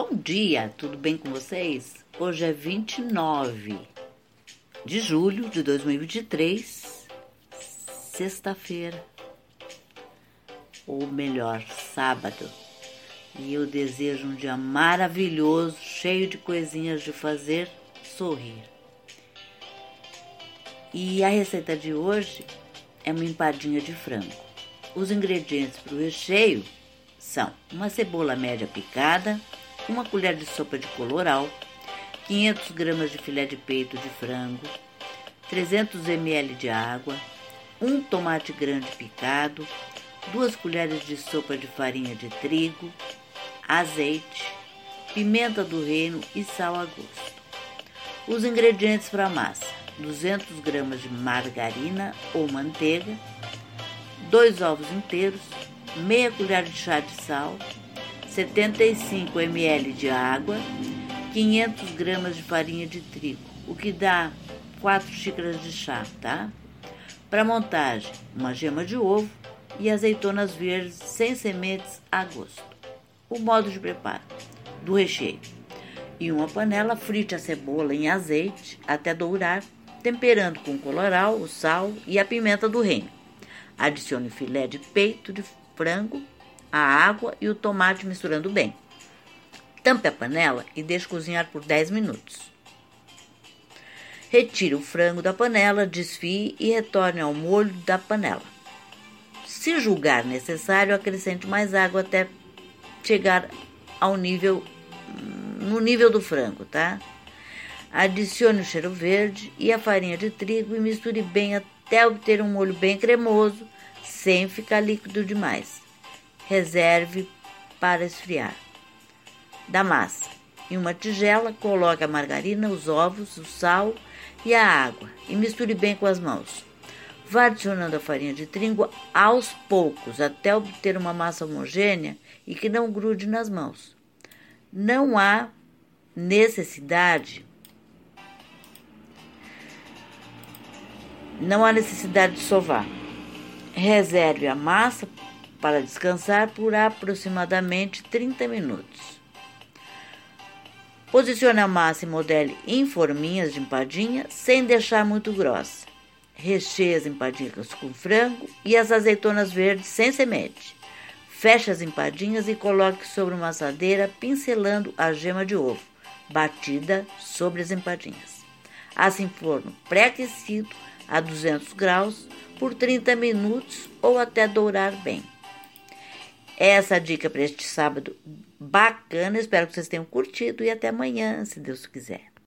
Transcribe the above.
Bom dia, tudo bem com vocês? Hoje é 29 de julho de 2023, sexta-feira, ou melhor, sábado. E eu desejo um dia maravilhoso, cheio de coisinhas de fazer sorrir. E a receita de hoje é uma empadinha de frango. Os ingredientes para o recheio são uma cebola média picada, uma colher de sopa de coloral, 500 gramas de filé de peito de frango, 300 ml de água, um tomate grande picado, duas colheres de sopa de farinha de trigo, azeite, pimenta do reino e sal a gosto. Os ingredientes para a massa: 200 gramas de margarina ou manteiga, dois ovos inteiros, meia colher de chá de sal, 75 ml de água, 500 gramas de farinha de trigo, o que dá 4 xícaras de chá, tá? Para montagem, uma gema de ovo e azeitonas verdes sem sementes a gosto. O modo de preparo do recheio. Em uma panela, frite a cebola em azeite até dourar, temperando com o coloral, o sal e a pimenta do reino. Adicione filé de peito de frango a água e o tomate misturando bem. Tampe a panela e deixe cozinhar por 10 minutos. Retire o frango da panela, desfie e retorne ao molho da panela. Se julgar necessário, acrescente mais água até chegar ao nível no nível do frango, tá? Adicione o cheiro verde e a farinha de trigo e misture bem até obter um molho bem cremoso, sem ficar líquido demais reserve para esfriar. Da massa. Em uma tigela, coloque a margarina, os ovos, o sal e a água e misture bem com as mãos. Vá adicionando a farinha de trigo aos poucos até obter uma massa homogênea e que não grude nas mãos. Não há necessidade não há necessidade de sovar. Reserve a massa para descansar por aproximadamente 30 minutos. Posicione a massa e modele em forminhas de empadinha sem deixar muito grossa. Recheie as empadinhas com frango e as azeitonas verdes sem semente. Feche as empadinhas e coloque sobre uma assadeira, pincelando a gema de ovo, batida sobre as empadinhas. Assim, forno pré-aquecido a 200 graus por 30 minutos ou até dourar bem essa dica para este sábado bacana. Espero que vocês tenham curtido e até amanhã, se Deus quiser.